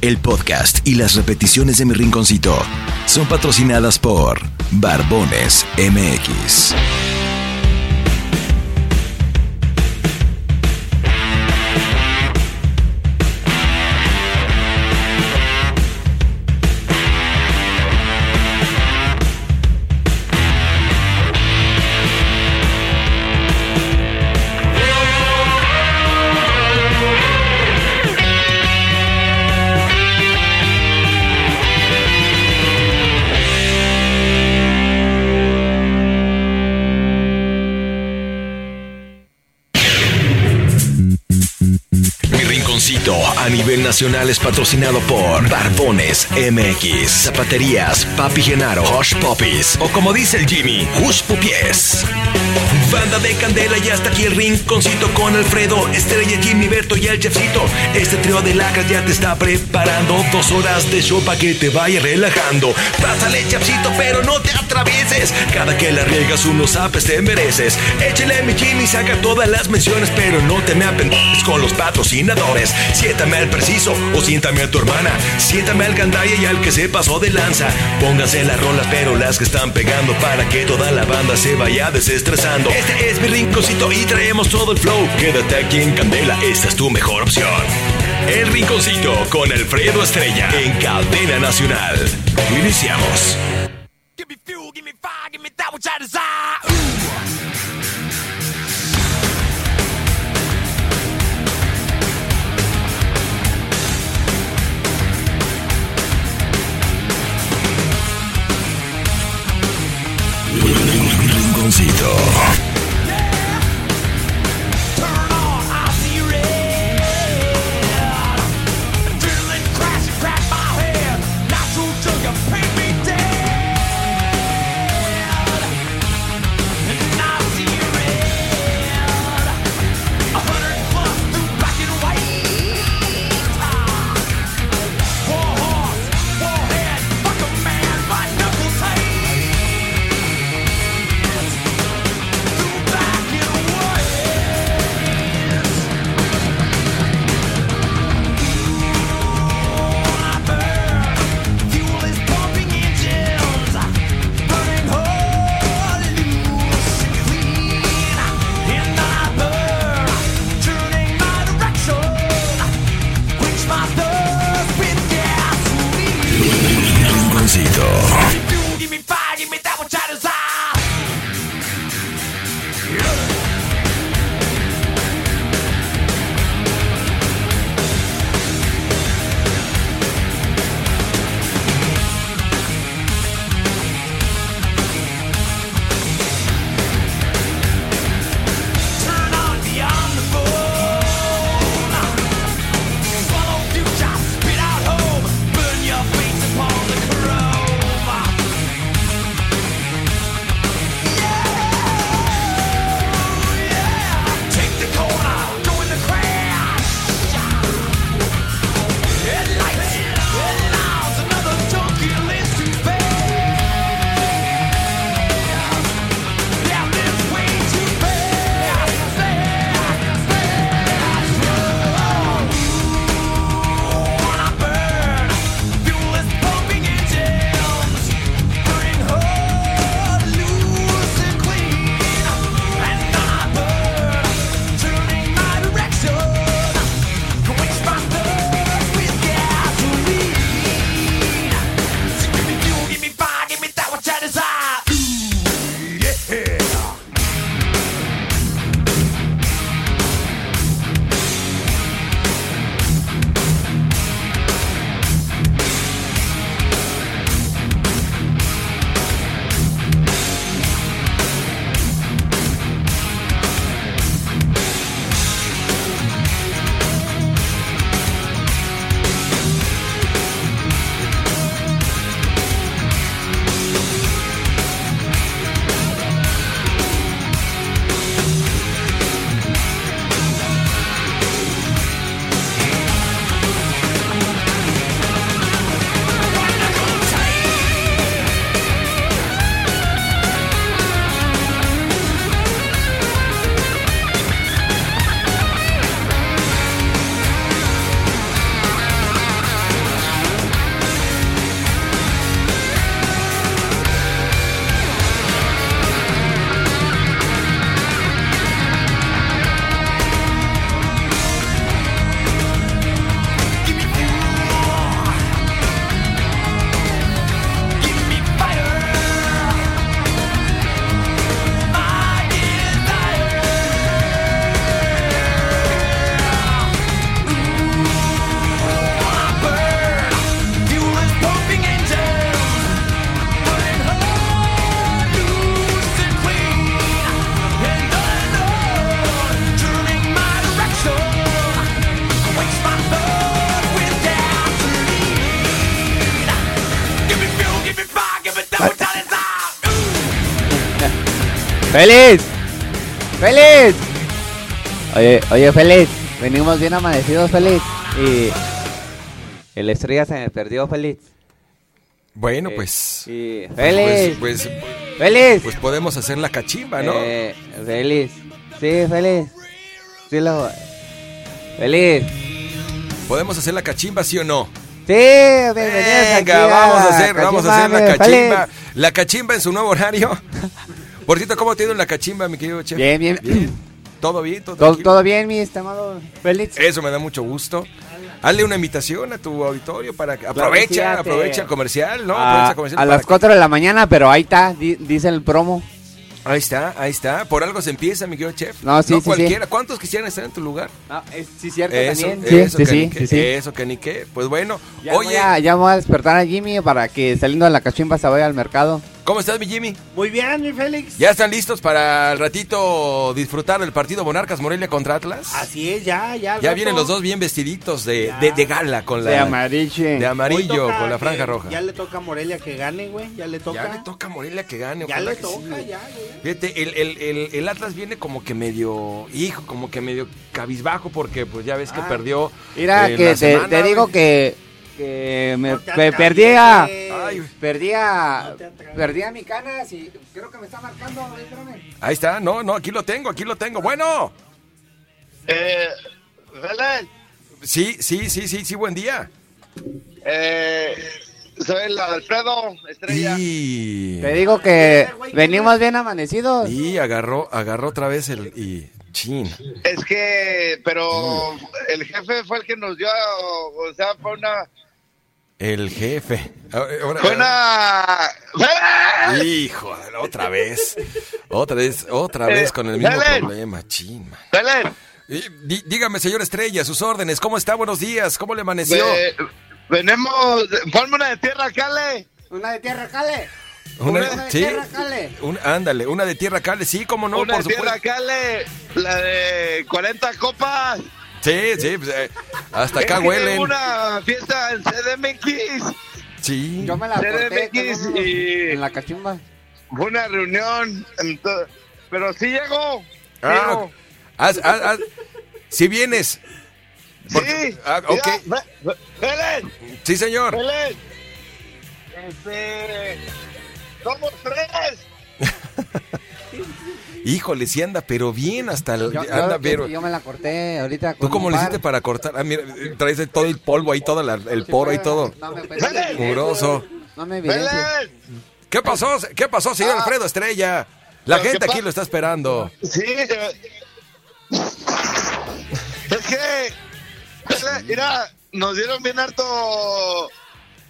El podcast y las repeticiones de mi rinconcito son patrocinadas por Barbones MX. A nivel nacional es patrocinado por Barbones MX, Zapaterías, Papi Genaro, Hush Puppies o como dice el Jimmy, Hush Pupies. Banda de Candela y hasta aquí el rinconcito con Alfredo, Estrella, Jimmy, Berto y el Chefcito. Este trío de lacras ya te está preparando dos horas de show para que te vaya relajando. Pásale, Chefcito, pero no te atravieses. Cada que la riegas unos apes te mereces. Échale mi Jimmy, saca todas las menciones, pero no te me apendejes con los patrocinadores. Siéntame al preciso o siéntame a tu hermana. Siéntame al gandaya y al que se pasó de lanza. Pónganse las rolas, pero las que están pegando para que toda la banda se vaya desestresando. Es mi rinconcito y traemos todo el flow. Quédate aquí en Candela, esta es tu mejor opción. El rinconcito con Alfredo Estrella en Cadena Nacional. Iniciamos. Give ¡Feliz! ¡Feliz! Oye, oye, Feliz. Venimos bien amanecidos, Feliz. Y. El estrella se me perdió, Feliz. Bueno, Eh, pues. Y. Pues, ¡Feliz! pues, ¡Feliz! pues podemos hacer la cachimba, ¿no? Eh, feliz. Sí, feliz. Sí, lo. Feliz. Podemos hacer la cachimba, ¿sí o no? Sí, bienvenidos aquí Venga, vamos a hacer, la vamos a hacer la cachimba, cachimba. feliz. La cachimba en su nuevo horario. Por cierto, ¿cómo te ha ido en la cachimba, mi querido chef? Bien, bien. ¿Todo bien? ¿Todo, Todo, todo bien, mi estimado Félix. Eso me da mucho gusto. Hazle una invitación a tu auditorio para que que aprovecha, sí, a- aprovecha el comercial, ¿no? a, comercial a las que- 4 de la mañana, pero ahí está, di- dice el promo. Ahí está, ahí está. Por algo se empieza, mi querido chef. No, sí, sí, sí. cualquiera. ¿Cuántos quisieran estar en tu lugar? No, es, sí, cierto Eso, también. Sí, eso, sí, que sí, sí, sí. Eso, que ni qué. Pues bueno, Ya, voy oye, a, ya voy a despertar a Jimmy para que saliendo de la cachimba se vaya al mercado. ¿Cómo estás, mi Jimmy? Muy bien, mi Félix. ¿Ya están listos para el ratito disfrutar del partido Monarcas Morelia contra Atlas? Así es, ya, ya. Ya rato. vienen los dos bien vestiditos de, de, de gala con la De amarillo. de amarillo toca con la que- franja roja. Ya le toca a Morelia que gane, güey. Ya le toca. Ya le toca a Morelia que gane. Ya le toca, sí. ya, güey. Fíjate, el, el, el, el Atlas viene como que medio, hijo, como que medio cabizbajo porque pues ya ves que Ah. perdió. Mira, eh, que la te, semana, te digo güey. que, que me No pe- perdía. Ay, perdía, No perdía mi canas y creo que me está marcando. espérame. Ahí está, no, no, aquí lo tengo, aquí lo tengo. Bueno, Eh, sí, sí, sí, sí, sí, buen día. eh, soy el Alfredo Estrella. Y, Te digo que venimos bien amanecidos. y agarró, agarró otra vez el y chin. Es que, pero el jefe fue el que nos dio, o sea, fue una, El jefe. Ahora- ahora- fue una, ¡Félix! Hijo, otra vez. Otra vez, otra vez Eh, con el mismo dale. problema, chin. man. Dí- dígame, señor Estrella, sus órdenes, ¿cómo está? Buenos días, ¿cómo le amaneció? eh, venimos, ponme una de tierra, Cale. Una de tierra, cale. Una, una de sí, tierra, cale. un- ándale, una de tierra cale, sí, cómo no, una por de tierra, supuesto. Cale. La de 40 copas. Sí, sí, pues, eh, hasta acá huelen. Una fiesta en CDMX. Sí. Yo me la corté CDMX y- en la cachimba. Fue una reunión, ento- pero sí llegó. Ah, llegó. haz- haz- haz- si vienes. Porque- sí. ah, ok. Mira, Sí, señor. Félix. Este, somos tres. Híjole, sí anda, pero bien hasta el, Yo, anda, yo- pero. yo me la corté ahorita. ¿Tú cómo le hiciste para cortar? Ah, mira, traes todo el polvo ahí, todo la- el poro y todo. No me. No. ¿Qué pasó? ¿Qué pasó, señor Ah. Alfredo Estrella? La gente aquí lo está esperando. Sí. Es que, mira, nos dieron bien harto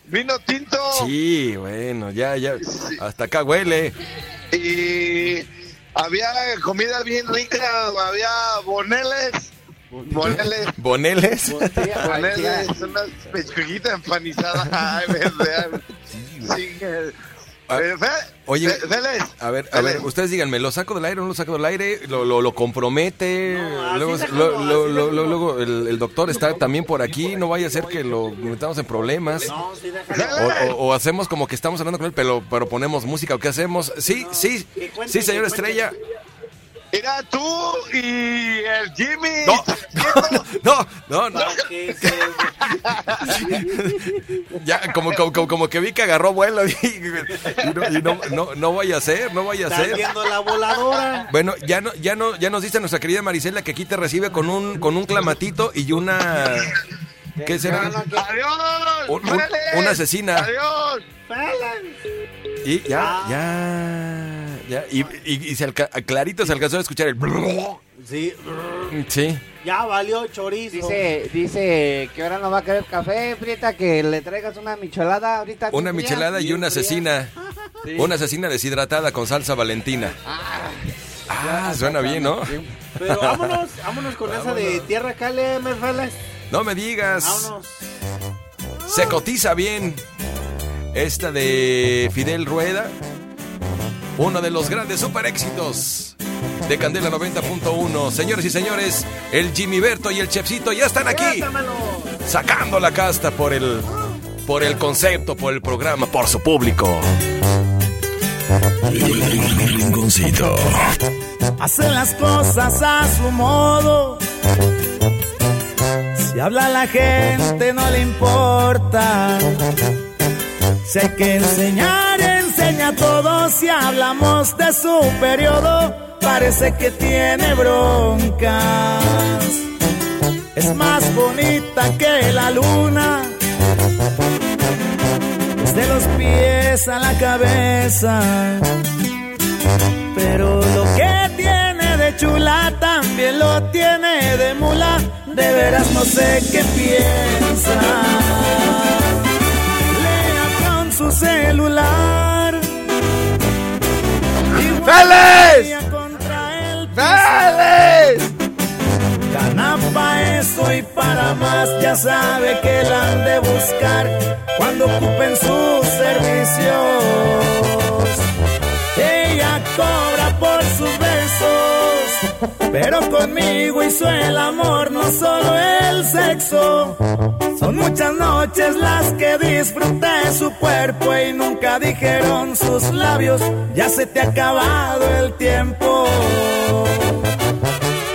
vino tinto. Sí, bueno, ya, ya. Hasta acá huele. Y había comida bien rica, había boneles. Boneles. ¿Boneles? Boneles, unas pechuguitas empanizadas. Ay, verdad. Sí, eh, Ah, eh, oye, A ver, a ver, ustedes díganme, ¿lo saco del aire o no lo saco del aire? ¿Lo, lo, lo compromete? No, luego, lo- lo- así lo- déjalo. lo- luego el, el doctor está también por aquí, no vaya a ser que lo metamos en problemas. No, sí. O, o- o hacemos como que estamos hablando con él, pero, pero ponemos música o qué hacemos. Sí, sí, sí, señor. Estrella. Mira tú y el Jimmy. No, no, no, no, No, ya como, como, como, como que vi que agarró vuelo y, y no, y no, no, no vaya a ser, no vaya a ser. viendo la voladora. Bueno, ya no, ya no, ya nos dice nuestra querida Marisela que aquí te recibe con un, con un clamatito y una, ¿qué será? Adiós. Un- una asesina. Adiós. Y ya, ya, ya, y, y, y se alca- clarito se alcanzó a escuchar el, Sí, sí. ya valió chorizo. Dice, dice que ahora no va a querer café, Prieta, que le traigas una michelada ahorita. Una michelada y una fría. asesina, una asesina deshidratada con salsa valentina. Ah, suena bien, ¿no? Pero vámonos, vámonos con esa de tierra cale, me. No me digas. Vámonos. Se cotiza bien esta de Fidel Rueda, uno de los grandes super éxitos de Candela 90.1. Señores y señores, el Jimmy Berto y el Chefcito ya están aquí, sacando la casta por el, por el concepto, por el programa, por su público. Rinconcito. Hace las cosas a su modo. Si habla la gente no le importa. Si hay que enseñar, enseña todo. Si hablamos de su periodo, parece que tiene broncas. Es más bonita que la luna. Desde los pies a la cabeza. Pero lo que tiene de chula también lo tiene de mula. De veras no sé qué piensa. Lea con su celular. ¡Félix! Contra el ¡Félix! Gana pa' eso y para más, ya sabe que la han de buscar cuando ocupen sus servicios. Ella cobra por sus besos, pero conmigo hizo el amor, no solo el sexo. Son muchas noches las que disfruté su cuerpo y nunca dijeron sus labios, ya se te ha acabado el tiempo.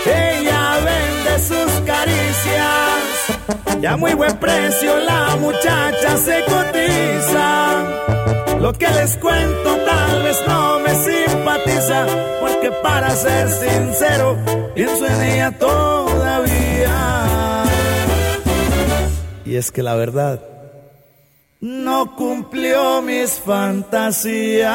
Ella vende sus caricias, ya muy buen precio la muchacha se cotiza. Lo que les cuento tal vez no me simpatiza, porque para ser sincero, pienso en ella todavía. Y es que la verdad no cumplió mis fantasías.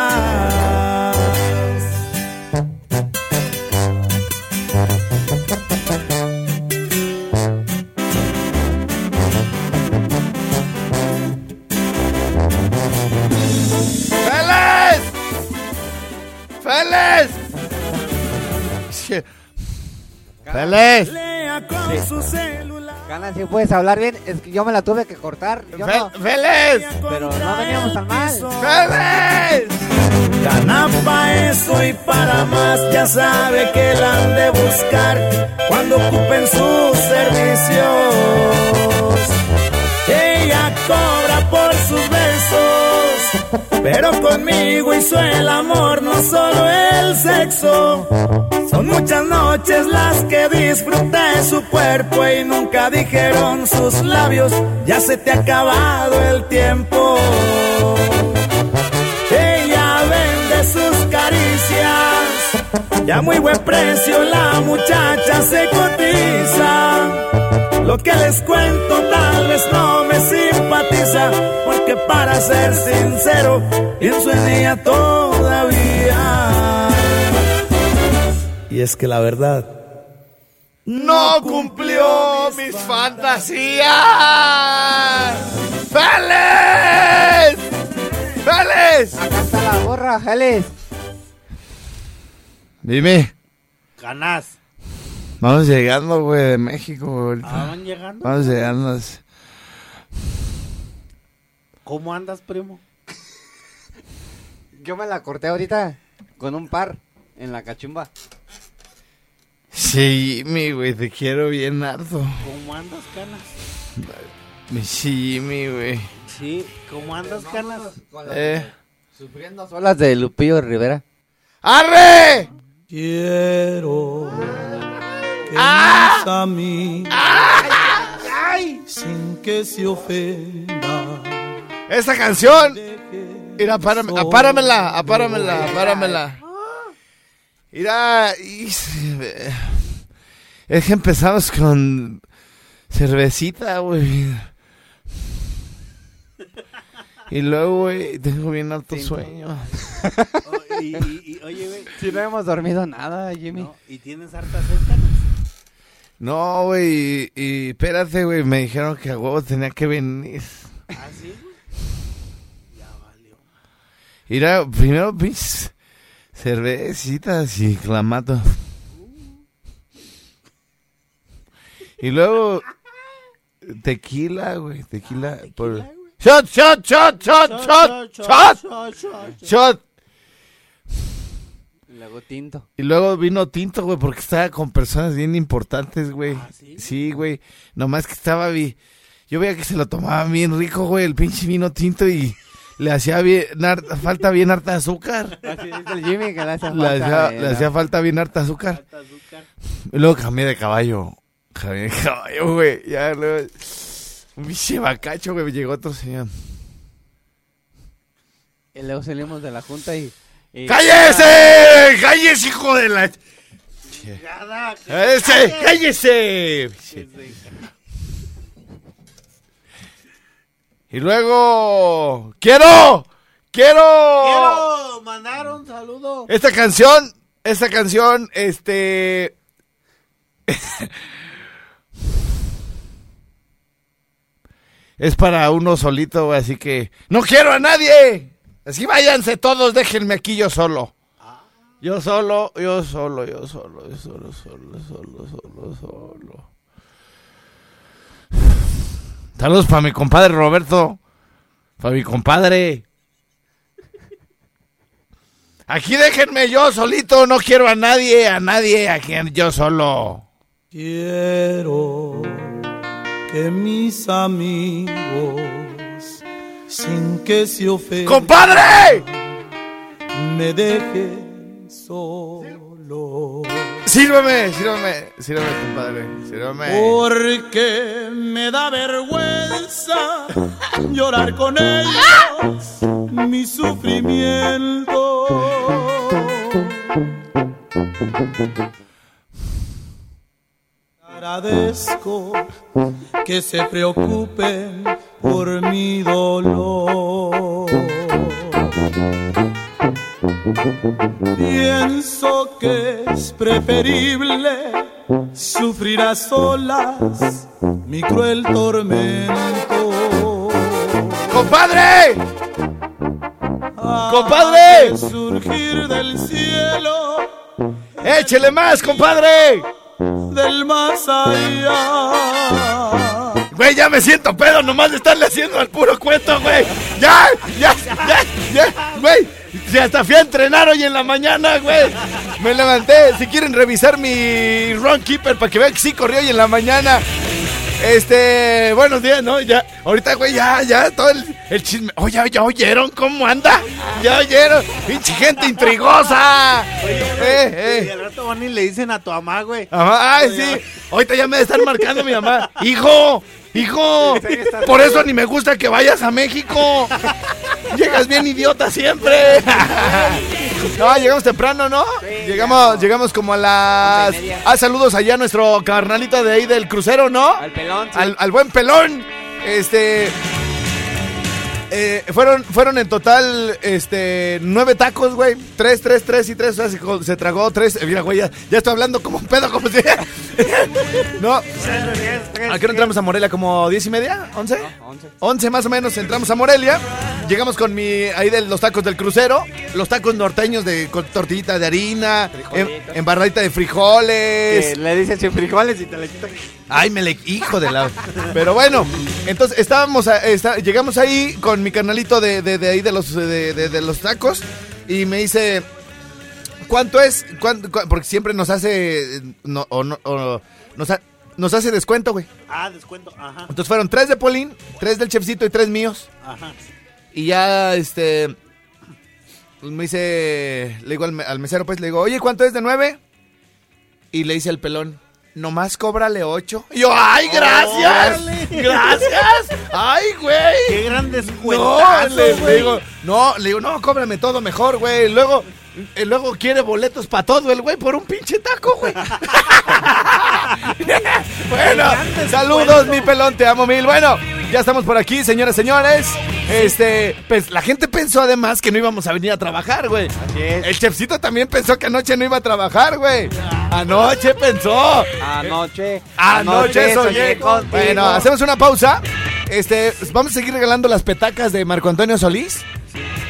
Lea con su celular. Gana, si puedes hablar bien. Es que yo me la tuve que cortar. Yo. Pero no veníamos tan mal. ¡Félix! Gana pa' eso y para más, ya sabe que la han de buscar cuando ocupen sus servicios. Ella cobra por sus besos, pero conmigo hizo el amor, no solo el sexo. Son muchas noches las que disfruté su cuerpo y nunca dijeron sus labios, ya se te ha acabado el tiempo. Ella vende sus caricias, ya muy buen precio la muchacha se cotiza. Lo que les cuento tal vez no me simpatiza, porque para ser sincero, pienso en ella todavía. Y es que la verdad, ¡No cumplió mis fantasías! ¡Félix! ¡Félix! Acá está la gorra, Félix. Dime, Ganás. Vamos llegando, güey, de México, güey. ahorita. ¿Ah, van llegando? Vamos llegando. ¿Cómo andas, primo? Yo me la corté ahorita con un par en la cachumba. Sí, mi güey, te quiero bien harto. ¿Cómo andas, canas? Mi Jimmy, güey. Sí, ¿cómo andas, canas? Eh. Sufriendo solas de Lupillo Rivera. ¡Arre! quiero que ¡Ah! a mí sin que se ofenda. Esta canción. Mira, párame, apáramela, apáramela, apáramela. Mira, y- es que empezamos con cervecita, güey. Y luego, güey, tengo bien alto sueño. Oh, y, y- y- oye, güey. Si no hemos dormido nada, Jimmy. ¿no? ¿Y tienes harta sed, canas? No, güey, y, y espérate, güey, me dijeron que a huevo tenía que venir. ¿Ah, sí? güey? Ya valió. Mira, primero, mis cervecitas y clamato. Y luego, tequila, güey, tequila. por... ¡Shot, shot, shot, shot, shot, shot! shot, shot. ¡Shot! Y luego tinto. Y luego vino tinto, güey, porque estaba con personas bien importantes, güey. ¿Ah, sí? Sí, güey. Nomás que estaba vi... Yo veía que se lo tomaban bien rico, güey, el pinche vino tinto y le hacía bien, falta bien harta azúcar. Así dice el Jimmy que le hace Le falta. hacía, eh, le hacía falta bien harta azúcar. Y luego cambié de caballo. Cambié de caballo, güey. Ya, luego, un biche bacacho, güey. Llegó otro señor. Y luego salimos de la junta y. y- ¡Cállese! ¡Cállese, hijo de la... ¡Cállese! ¡Cállese! Y luego... ¡Quiero! ¡Quiero! Quiero mandar un saludo. Esta canción, esta canción, este... es para uno solito, así que... ¡No quiero a nadie! Así váyanse todos, déjenme aquí yo solo. Yo solo, yo solo, yo solo, yo solo, solo, solo, solo, solo. Saludos para mi compadre Roberto. Para mi compadre. Aquí déjenme yo solito, no quiero a nadie, a nadie, aquí yo solo. Quiero que mis amigos, sin que se ofendan, ¡Compadre! me dejen solo. Sírvame, sírvame, sírvame, compadre, sírvame. Porque me da vergüenza llorar con ellos mi sufrimiento. Agradezco que se preocupen por mi dolor. Pienso que es preferible sufrir a solas mi cruel tormento. ¡Compadre! ¡Compadre! surgir del cielo, ¡Échele más, compadre! Del más allá. Güey, ya me siento pedo nomás de estarle haciendo al puro cuento, güey. Ya, ya, ya, ya, güey. Si hasta fui a entrenar hoy en la mañana, güey. Me levanté. Si quieren revisar mi run keeper para que vean que sí corrió hoy en la mañana. Este, buenos días, ¿no? Ya, ahorita, güey, ya, ya, todo el, el chisme. Ya, ya oyeron cómo anda. Ya oyeron. Pinche gente intrigosa. Eh, Y eh. al rato van y le dicen a tu mamá, güey. Ajá, ay, sí. Ahorita ya me estar marcando mi mamá. Hijo, hijo. Por eso ni me gusta que vayas a México. Llegas bien idiota siempre. No, llegamos temprano, ¿no? llegamos, llegamos como a las. Ah, saludos allá a nuestro carnalito de ahí del crucero, ¿no? Al pelón. sí. Al, al buen pelón. Este. Eh, fueron, fueron en total este, nueve tacos, güey. Tres, tres, tres y tres. O sea, se, tragó tres. Eh, Mira, güey, ya, ya estoy hablando como un pedo, como si. no. ¿A qué hora entramos a Morelia? ¿Como diez y media? ¿Once? Once. Once más o menos entramos a Morelia. Llegamos con mi. Ahí de los tacos del crucero. Los tacos norteños de con tortillita de harina. Em, embarradita de frijoles. Que le dicen sin frijoles y te le quitan. Ay, me le. Hijo de la. Pero bueno, entonces estábamos. a- está- llegamos ahí con mi carnalito de, de, de ahí de los, de, los tacos. Y me dice. ¿Cuánto es? ¿Cuánto- cu- porque siempre nos hace. No, o no- o nos, ha- nos hace descuento, güey. Ah, descuento. Ajá, Entonces fueron tres de Polín, tres del chefcito y tres míos. ajá. Y ya, este. pues me dice. Le digo al, me- al mesero, pues le digo, oye, ¿cuánto es de nueve? Y le dice el pelón, nomás cóbrale ocho. Y yo, ¡ay, gracias! ¡Gracias! ¡Ay, güey! Qué gran No, descuentazo, le, digo, no, le digo, no, cóbrame todo mejor, güey. Luego, eh, luego quiere boletos para todo el güey por un pinche taco, güey. bueno, saludos, mi pelón, te amo mil. Bueno, ya estamos por aquí, señoras, señores. Este, pues la gente pensó además que no íbamos a venir a trabajar, güey. Así es. El chefcito también pensó que anoche no iba a trabajar, güey. Anoche pensó. Anoche. Anoche soñé contigo. Bueno, hacemos una pausa. Este, vamos a seguir regalando las petacas de Marco Antonio Solís.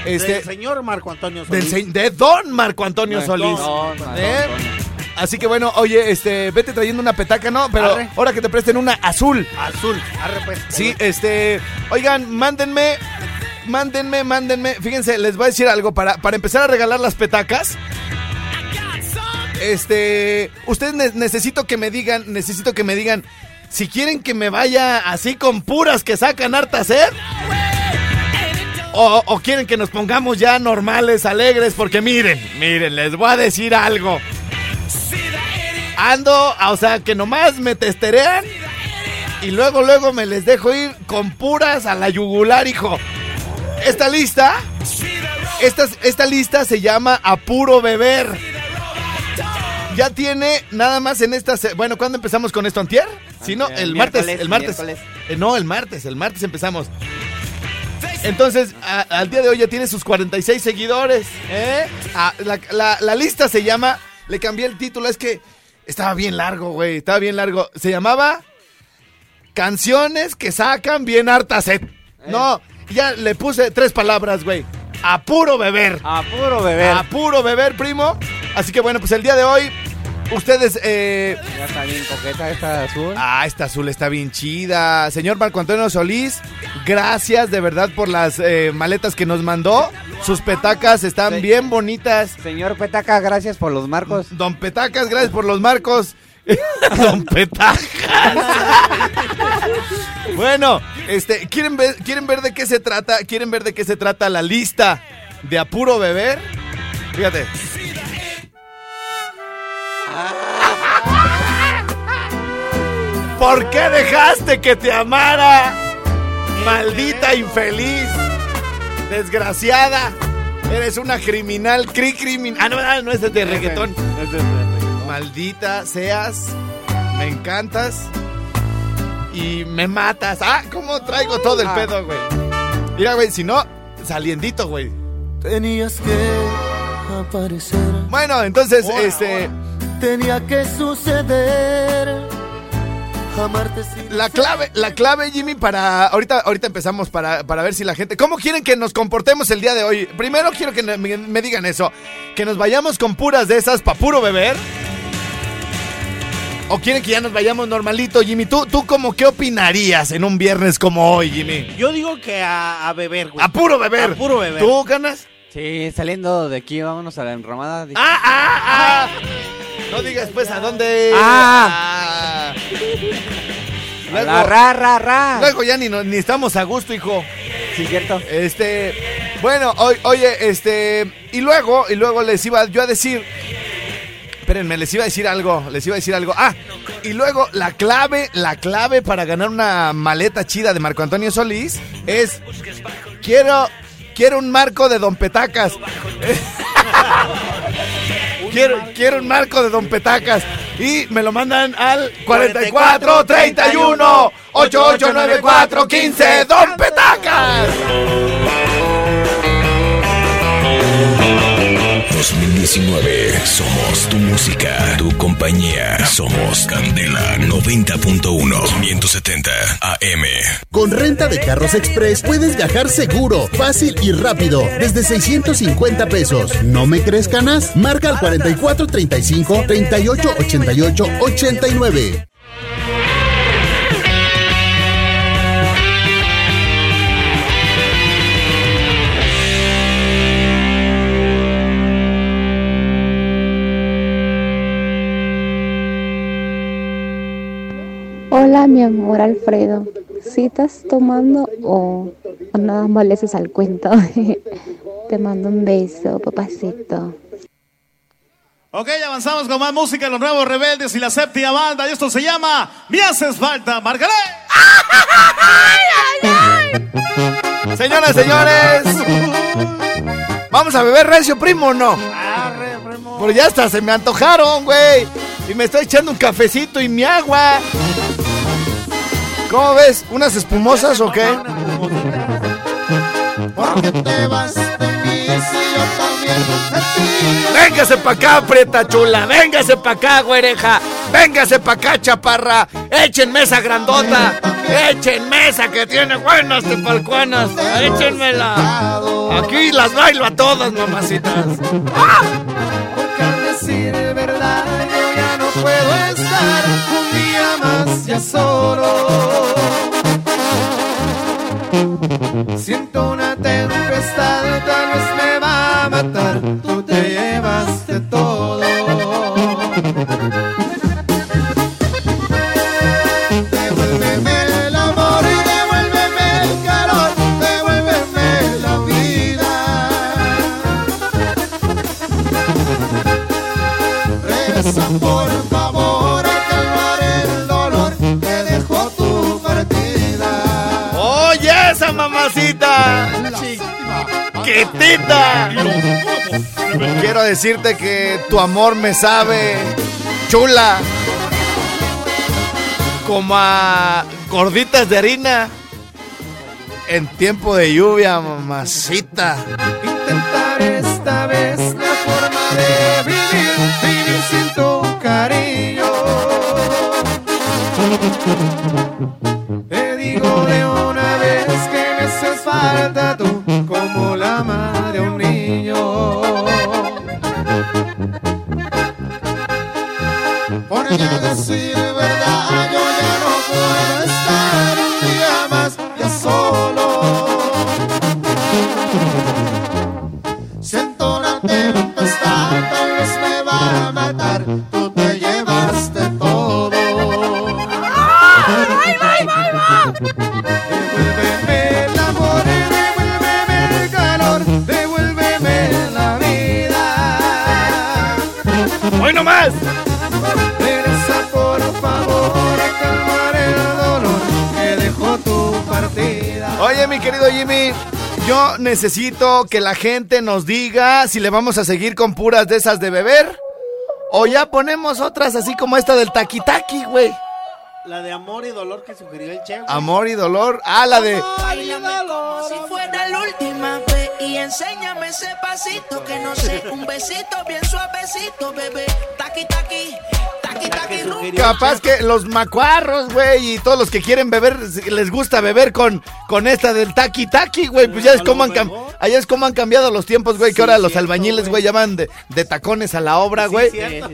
Este, Del señor Marco Antonio del Solís. se- de Don Marco Antonio Solís. no, no, ¿Eh? Así que bueno, oye, este, vete trayendo una petaca, ¿no? Pero Arre. ahora que te presten una azul. Azul. Arre, pues. Sí, este, oigan, mándenme, mándenme, mándenme. Fíjense, les voy a decir algo para, para empezar a regalar las petacas. Este, ustedes ne- necesito que me digan, necesito que me digan si quieren que me vaya así con puras que sacan harta sed O, o quieren que nos pongamos ya normales, alegres, porque miren, miren, les voy a decir algo. Ando, o sea, que nomás me testerean y luego, luego me les dejo ir con puras a la yugular, hijo. Esta lista, esta, esta lista se llama Apuro Beber. Ya tiene nada más en esta. Bueno, ¿cuándo empezamos con esto? ¿Antier? Sí, no, el martes. El martes. Eh, no, el martes. El martes empezamos. Entonces, a- al día de hoy ya tiene sus 46 seguidores. ¿eh? La, la- la lista se llama. Le cambié el título, es que estaba bien largo, güey. Estaba bien largo. Se llamaba Canciones que sacan bien harta sed. No, ya le puse tres palabras, güey. A puro beber. A puro beber. A puro beber, primo. Así que bueno, pues el día de hoy, ustedes. Eh... Ya está bien coqueta esta azul. Ah, esta azul está bien chida. Señor Marco Antonio Solís, gracias de verdad por las eh, maletas que nos mandó. Sus petacas están bien bonitas. Señor Petaca, gracias por los marcos. Don Petacas, gracias por los marcos. Don Petacas. bueno, este, ¿quieren ver, ¿quieren ver de qué se trata? ¿Quieren ver de qué se trata la lista de apuro beber? Fíjate. ¿Por qué dejaste que te amara? Maldita infeliz. Desgraciada. Eres una criminal, cri criminal. Ah, no, no, no es de reggaetón. Maldita seas. Me encantas. Y me matas. Ah, ¿cómo traigo todo el Ah. pedo, güey? Mira, güey, si no, saliendito, güey. Tenías que aparecer. Bueno, entonces, este. Tenía que suceder. La clave, la clave, Jimmy, para. Ahorita, ahorita empezamos para, para ver si la gente. ¿Cómo quieren que nos comportemos el día de hoy? Primero quiero que me, me digan eso. Que nos vayamos con puras de esas para puro beber. ¿O quieren que ya nos vayamos normalito, Jimmy? ¿Tú, tú como qué opinarías en un viernes como hoy, Jimmy? Yo digo que a, a beber, güey. A puro beber. A puro beber. ¿Tú, ganas? Sí, saliendo de aquí, vámonos a la enramada. ¡Ah, ah, ah! No digas pues a dónde. Ah. Luego, la ra, ra, ra. luego ya ni, ni estamos a gusto, hijo. Sí, cierto. Este, bueno, oye, este, y luego, y luego les iba yo a decir, espérenme, les iba a decir algo, les iba a decir algo. Ah, y luego la clave, la clave para ganar una maleta chida de Marco Antonio Solís es, quiero, quiero un marco de Don Petacas. Quiero, quiero un marco de Don Petacas. Y me lo mandan al 44 31 8894 15 Don Petacas. 2019. Somos tu música, tu compañía. Somos Candela 90.1 570 AM. Con renta de carros express puedes viajar seguro, fácil y rápido, desde 650 pesos. ¿No me crees, canas? Marca al 44 35 38 88 89. Hola, mi amor Alfredo. ¿Sí estás tomando o, o nada más al cuento? Te mando un beso, papacito. Ok, avanzamos con más música, los nuevos rebeldes y la séptima banda. Y esto se llama Me haces falta, Margaré. Señoras, señores. Vamos a beber recio, primo, ¿o no? Pero ya hasta se me antojaron, güey. Y me estoy echando un cafecito y mi agua. ¿Cómo ves? ¿Unas espumosas o qué? te vas de mí si yo también de ti? Véngase pa' acá, prieta chula. Véngase pa' acá, güereja. Véngase pa' acá, chaparra. Echen mesa grandota. Echen mesa que tiene buenas tepalcuanas. Échenmela. Aquí las bailo a todas, mamacitas. Porque al decir verdad yo ya no puedo estar solo. Siento una tempestad, tal vez me va a matar. Quiero decirte que tu amor me sabe chula. Como a gorditas de harina. En tiempo de lluvia, mamacita. Por ella necesito que la gente nos diga si le vamos a seguir con puras de esas de beber o ya ponemos otras así como esta del taqui taqui, güey. La de amor y dolor que sugirió el Che. Amor y dolor. Ah, la de Báilame como si fuera la última vez y enséñame ese pasito que no sé, un besito bien suavecito, bebé. Taqui taqui. Capaz que los macuarros, güey, y todos los que quieren beber, les gusta beber con, con esta del taqui taqui, güey. Pues ya es como han, cam- allá es como han cambiado los tiempos, güey, que ahora los albañiles, güey, llaman de, de tacones a la obra, güey.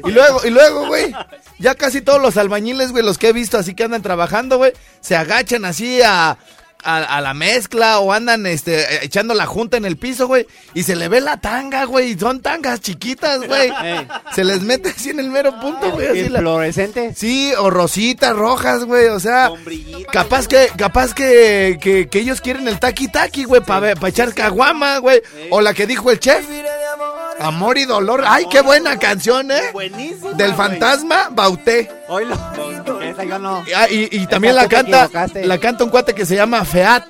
y luego, y luego, güey, ya casi todos los albañiles, güey, los que he visto así que andan trabajando, güey, se agachan así a... A, a la mezcla o andan este, echando la junta en el piso, güey. Y se le ve la tanga, güey. Son tangas chiquitas, güey. Ey. Se les mete así en el mero punto, güey. así ¿Y la- fluorescente? Sí, o rositas rojas, güey. O sea, capaz que, capaz que, que, que ellos quieren el taqui taqui, güey, para echar caguama, güey. O la que dijo el chef. Amor y dolor. Ay, qué buena canción, ¿eh? Buenísimo. Del fantasma Bauté. Oílo. Esa yo no. Ah, Y, y también la canta, la canta un cuate que se llama Feat.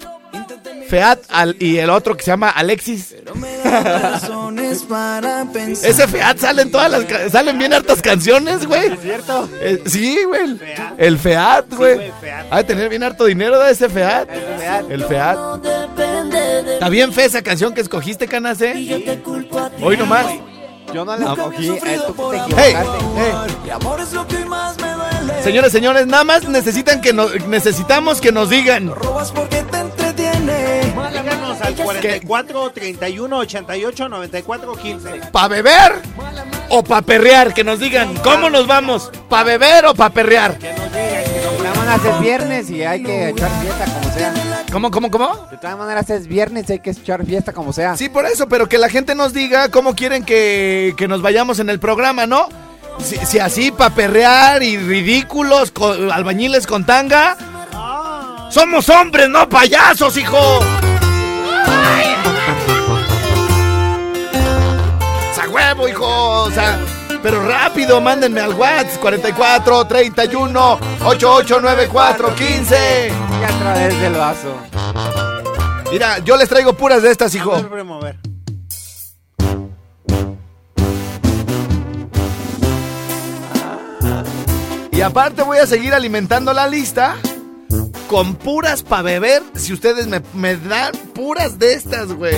Feat al- y el otro que se llama Alexis. Razones para pensar. Ese Feat salen todas las salen bien hartas canciones, güey. ¿Es cierto? Eh, sí, güey. el- El Feat, güey. Ha de tener bien harto dinero de ese Feat. El Feat. Está bien fe esa canción que escogiste, Canase. Hoy nomás. Yo no la cogí. Eh, tú te equivocaste. Señores, señores, nada más necesitan que nos, necesitamos que nos digan. Robas porque te entretiene. Díganos al 44 31 88 94 15. ¿Pa beber o pa perrear? Que nos digan, ¿cómo nos vamos? ¿Pa beber o pa perrear? De todas maneras es viernes y hay que echar fiesta como sea. ¿Cómo, cómo, cómo? De todas maneras es viernes y hay que echar fiesta como sea. Sí, por eso, pero que la gente nos diga cómo quieren que, que nos vayamos en el programa, ¿no? Si, si así, pa' perrear y ridículos, co- albañiles con tanga. Somos hombres, no payasos, hijo. ¡Sa huevo, hijo! O sea, pero rápido, mándenme al WhatsApp 44 31 8894 15. Y a través del vaso. Mira, yo les traigo puras de estas, hijo. A ver. Y aparte voy a seguir alimentando la lista con puras para beber. Si ustedes me, me dan puras de estas, güey.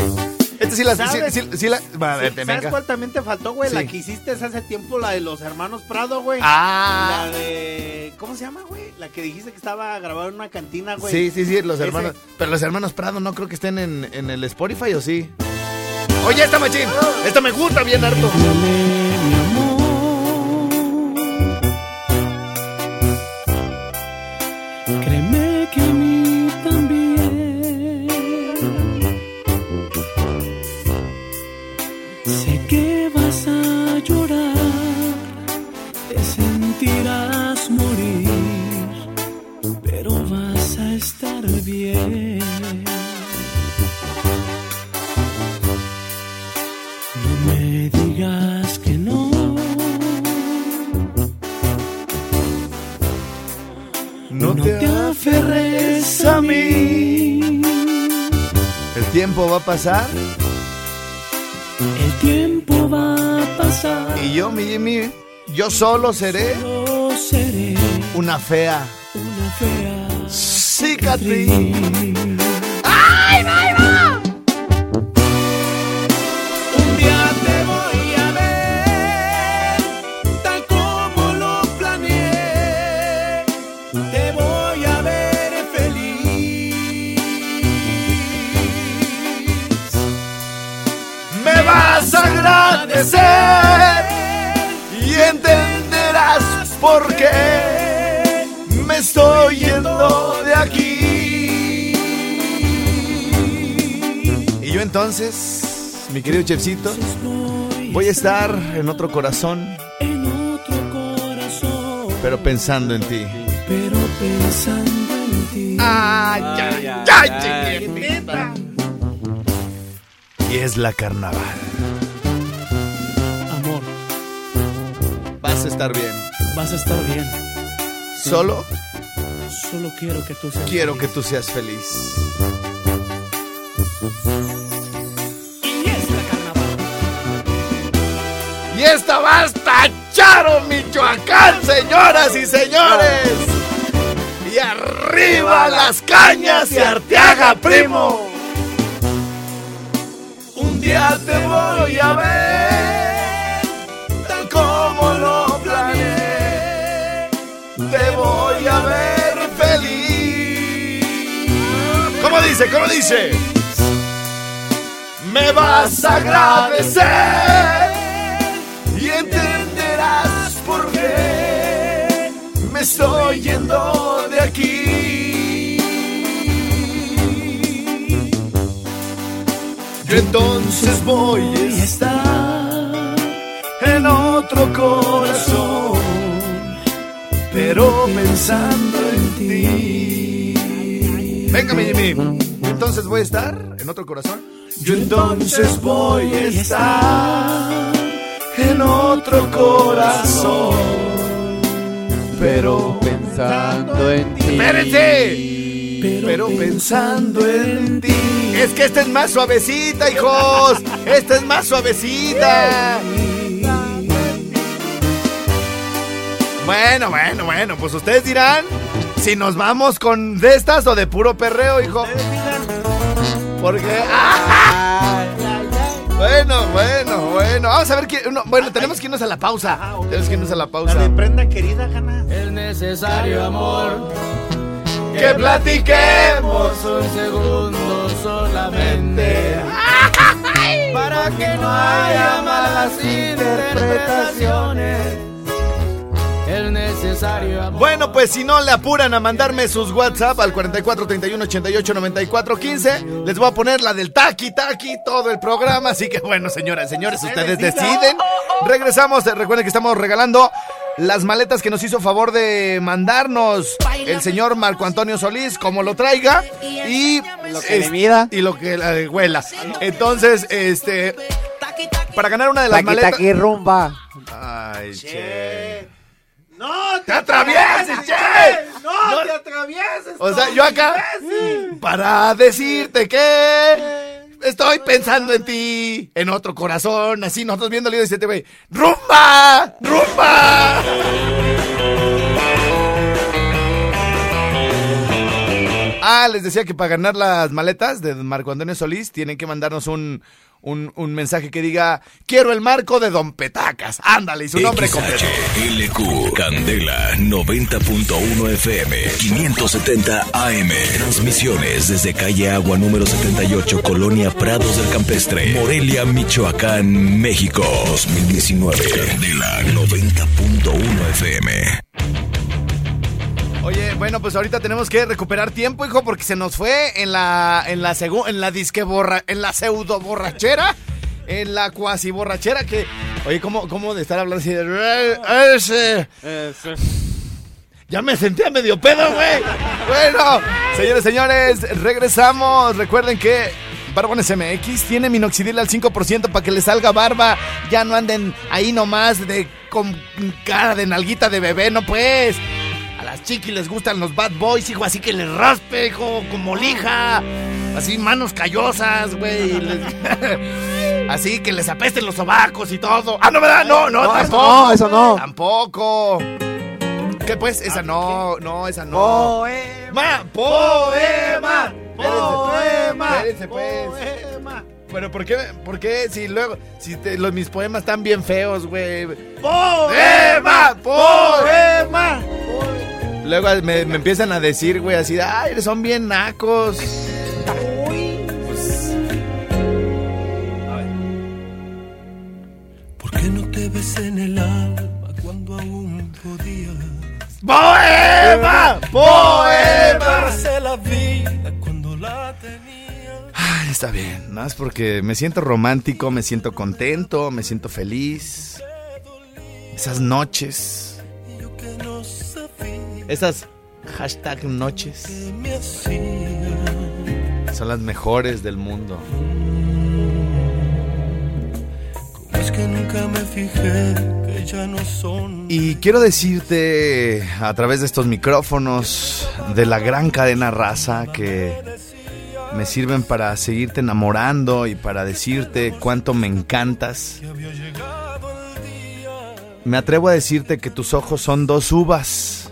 Este sí las... Sí, ¿Sabes? sí- sí la- va, vete, ¿Sabes venga. cuál también te faltó, güey? Sí. La que hiciste hace tiempo, la de los hermanos Prado, güey. Ah. La de. ¿Cómo se llama, güey? La que dijiste que estaba grabada en una cantina, güey. Sí, sí, sí, los Ese- hermanos. Pero los hermanos Prado no creo que estén en, en el Spotify o sí. Oye, esta machín. Esta me gusta bien harto. Créeme pasar El tiempo va a pasar. y yo, mi Jimmy, yo solo seré Yo seré una fea una fea cicatriz. Me estoy yendo de aquí. Y yo entonces, mi querido chefcito, voy a estar en otro corazón, En otro corazón, pero pensando en ti. pero pensando en ti. Ay, ay, ay, chiquitita. Y es la carnaval. Amor, Vas a estar bien. vas a estar bien. Solo Solo quiero que tú seas quiero que tú seas feliz. Y es la carnaval. Y esta va hasta Charo, Michoacán, señoras y señores. Y arriba las cañas y Arteaga, primo. Un día te voy a ver, dice? ¿Cómo dice? Me vas a agradecer y entenderás por qué me estoy yendo de aquí. Entonces voy a estar en otro corazón, pero pensando en ti. Venga, mi Jimmy. Entonces voy a estar en otro corazón. Yo entonces voy a estar en otro corazón, pero Pensando en ti. ¡Espérense! Pero, pensando en ti. Es que esta es más suavecita, hijos. Esta es más suavecita. Bueno, bueno, bueno, pues ustedes dirán si nos vamos con de estas o de puro perreo, hijo. Porque. Bueno, bueno, bueno. Vamos a ver quién. no, bueno, tenemos que irnos a la pausa. Tenemos que irnos a la pausa. La de prenda querida, Gana. Es necesario amor. Que platiquemos un segundo solamente. Para que no haya malas interpretaciones. Es necesario amor. Bueno, pues si no le apuran a mandarme sus WhatsApp al 44 31 88 94 15, les voy a poner la del taqui taqui todo el programa. Así que bueno, señoras y señores, ustedes deciden. Regresamos. eh, Recuerden que estamos regalando las maletas que nos hizo favor de mandarnos el señor Marco Antonio Solís, como lo traiga. Y Lo que le es- mida. Y lo que la de huela. Entonces, este. Para ganar una de las Taqui, maletas. taqui, rumba. Ay, che. ¡No ¡Te atravieses, che! ¡No, te atravieses! O sea, yo acá, imbécil! para decirte que estoy pensando en ti, en otro corazón, así nosotros viendo el video y güey, ¡rumba! ¡rumba! Ah, les decía que para ganar las maletas de Marco Antonio Solís tienen que mandarnos un, un, un mensaje que diga, quiero el marco de Don Petacas. Ándale, y su nombre completo. XHLQ Candela 90.1 FM 570 AM Transmisiones desde calle Agua número 78 Colonia Prados del Campestre Morelia, Michoacán, México 2019 Candela 90.1 FM Oye, bueno, pues ahorita tenemos que recuperar tiempo, hijo, porque se nos fue en la en la en la disque borra, en la pseudo borrachera, en la cuasi borrachera que Oye, ¿cómo, cómo de estar hablando así de "Eh, ese"? Ya me sentía medio pedo, güey. Bueno, señores, señores, regresamos. Recuerden que Barbones MX tiene minoxidil al 5% para que les salga barba. Ya no anden ahí nomás de con cara de nalguita de bebé, no pues. A las chiquis les gustan los bad boys, hijo, así que les raspe, hijo, como lija. Así manos callosas, güey. les- Así que les apesten los sobacos y todo. Ah, no, ¿verdad? No, no, No, eso tampoco. no, eso no. Tampoco. ¿Qué pues? Esa no, no, esa no. Poema. Poema. Poema. Espérense, pues. Pero ¿por qué, por qué si luego, si te- los, mis poemas están bien feos, güey? Poema. Poema. Luego me, me empiezan a decir, güey, así, de, ay, son bien nacos. Pues, ¿Por qué no te ves en el alma cuando aún podías? ¡Poema! ¡Poema! La vida cuando la tenía. Ay, está bien, nada más porque me siento romántico, me siento contento, me siento feliz. Esas noches, esas hashtag noches, son las mejores del mundo. Es que nunca me fijé que ya no son. Y quiero decirte a través de estos micrófonos de la gran cadena raza que me sirven para seguirte enamorando y para decirte cuánto me encantas. Me atrevo a decirte que tus ojos son dos uvas,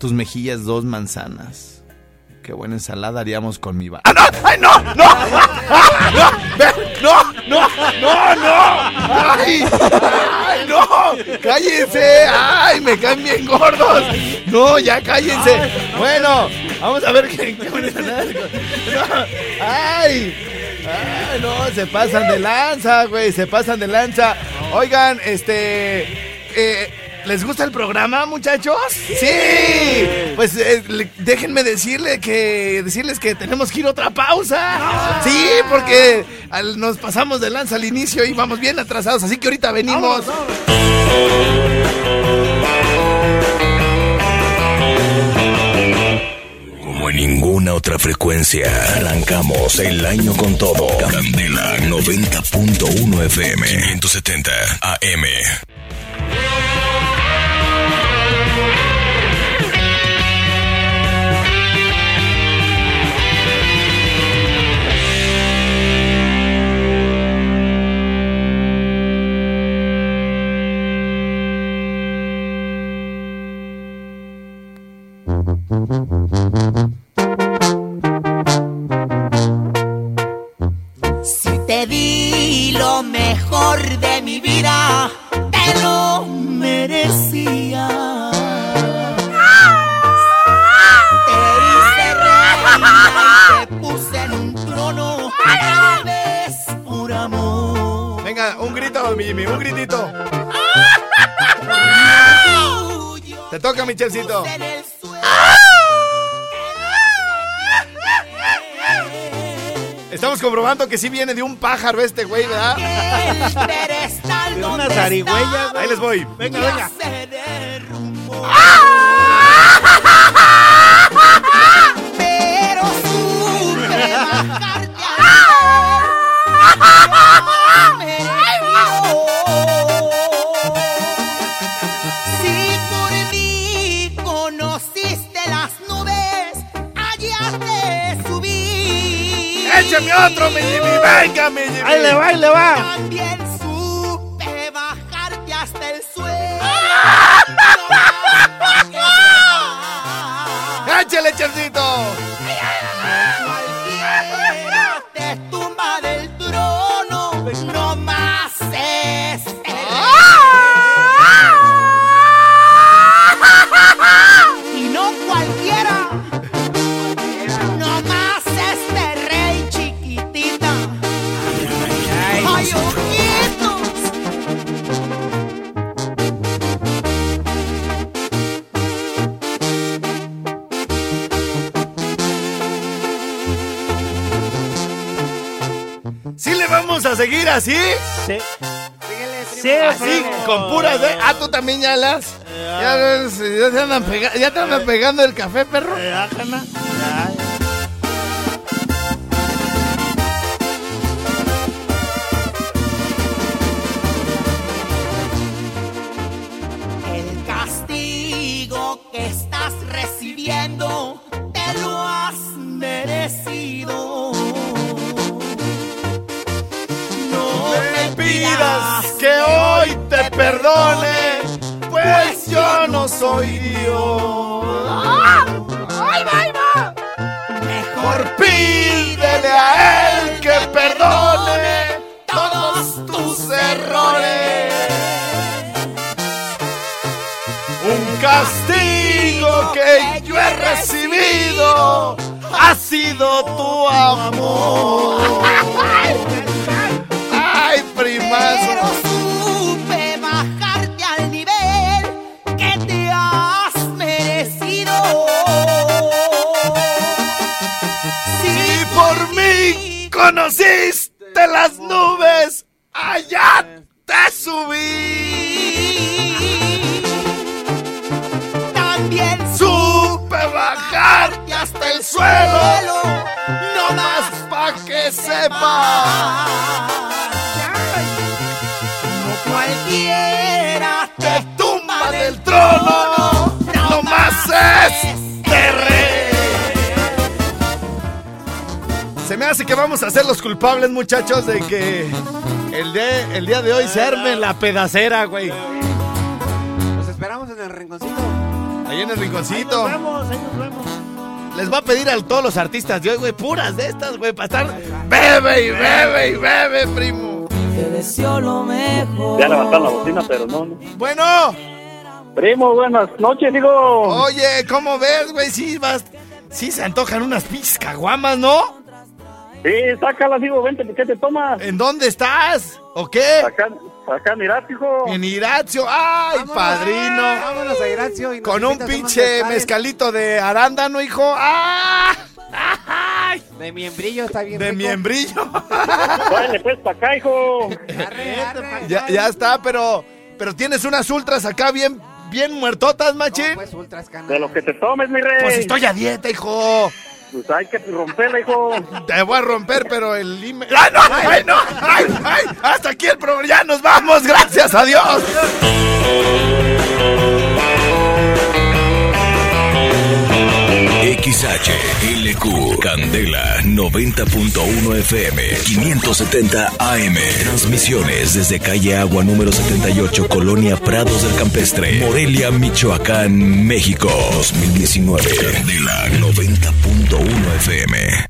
tus mejillas dos manzanas. Qué buena ensalada haríamos con mi va. ¡Ah, no! ¡Ay, no! ¡No! ¡Ah, no! ¡No! ¡No! ¡No! ¡No! ¡Ay! ¡Ay, no! ¡Cállense! ¡Ay, me caen bien gordos! ¡No, ya cállense! Bueno, vamos a ver qué, qué buena ensalada. ¡Ay! ¡Ay, no! Se pasan de lanza, güey, se pasan de lanza. Oigan, este... eh, ¿Les gusta el programa, muchachos? Sí. Pues eh, le- déjenme decirle que decirles que tenemos que ir a otra pausa. Sí, porque al- nos pasamos de lanza al inicio y vamos bien atrasados, así que ahorita venimos. Como en ninguna otra frecuencia, arrancamos el año con todo. Candela 90.1 FM, 570 AM. Si te di lo mejor de mi vida, te lo merecía. Te hice reina y te puse en un trono, tal vez por amor. Venga, un grito, Mimi, un gritito. Te toca, Michelcito. Estamos comprobando que sí viene de un pájaro este güey, ¿verdad? De una zarigüeya, güey. Ahí les voy. Venga, venga. Subí. ¡Échame otro, mi Jimmy! ¡Venga, mi Jimmy! Ahí le va, ahí le va. También supe bajarte hasta el suelo. ¡Échale, Chelcito! Seguir así? Sí. Sí, así, con puras de... Ah, tú también ya las... Ya, ves, ya te andan, pega- ya te andan pegando el café, perro. Tu amor. Ay, primazo. Pero supe bajarte al nivel que te has merecido. Si por mí conociste las nubes, allá sepa. No cualquiera te tumba del trono, no más es de rey. Se me hace que vamos a ser los culpables, muchachos, de que el día, el día de hoy se arme la pedacera, güey. Los esperamos en el rinconcito. Ahí en el Ahí rinconcito. nos vemos, ahí nos vemos. Les va a pedir a todos los artistas de hoy, güey, puras de estas, güey, para estar bebe y bebe y bebe, primo. Te deseo lo mejor. Ya levantaron la bocina, pero no. no. Bueno. Primo, buenas noches, digo. Oye, ¿cómo ves, güey? Sí, vas. Sí se antojan unas pinches caguamas, ¿no? Sí, sácalas, digo, vente, ¿qué te tomas? ¿En dónde estás? ¿O qué? Acá, acá en Irat, hijo. En Iratio. ¡Ay, padrino! Vámonos a Iratio y Con un pinche mezcalito de arándano, hijo. ¡Ah! De miembrillo está bien De rico. miembrillo. Váyale, pues, para acá, hijo. ya, ya está, pero, pero tienes unas ultras acá bien, bien muertotas, machín. Pues ultras. De lo que te tomes, mi rey. Pues estoy a dieta, hijo. Pues hay que romperla, hijo. Te voy a romper, pero el email. ¡Ay, no! ¡Ay, no! ¡Ay, ay! Hasta aquí el programa. Ya nos vamos. Gracias a Dios. XHLQ Candela 90.1 FM 570 AM Transmisiones desde calle Agua número 78 Colonia Prados del Campestre Morelia, Michoacán, México 2019 Candela 90.1 FM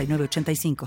906985.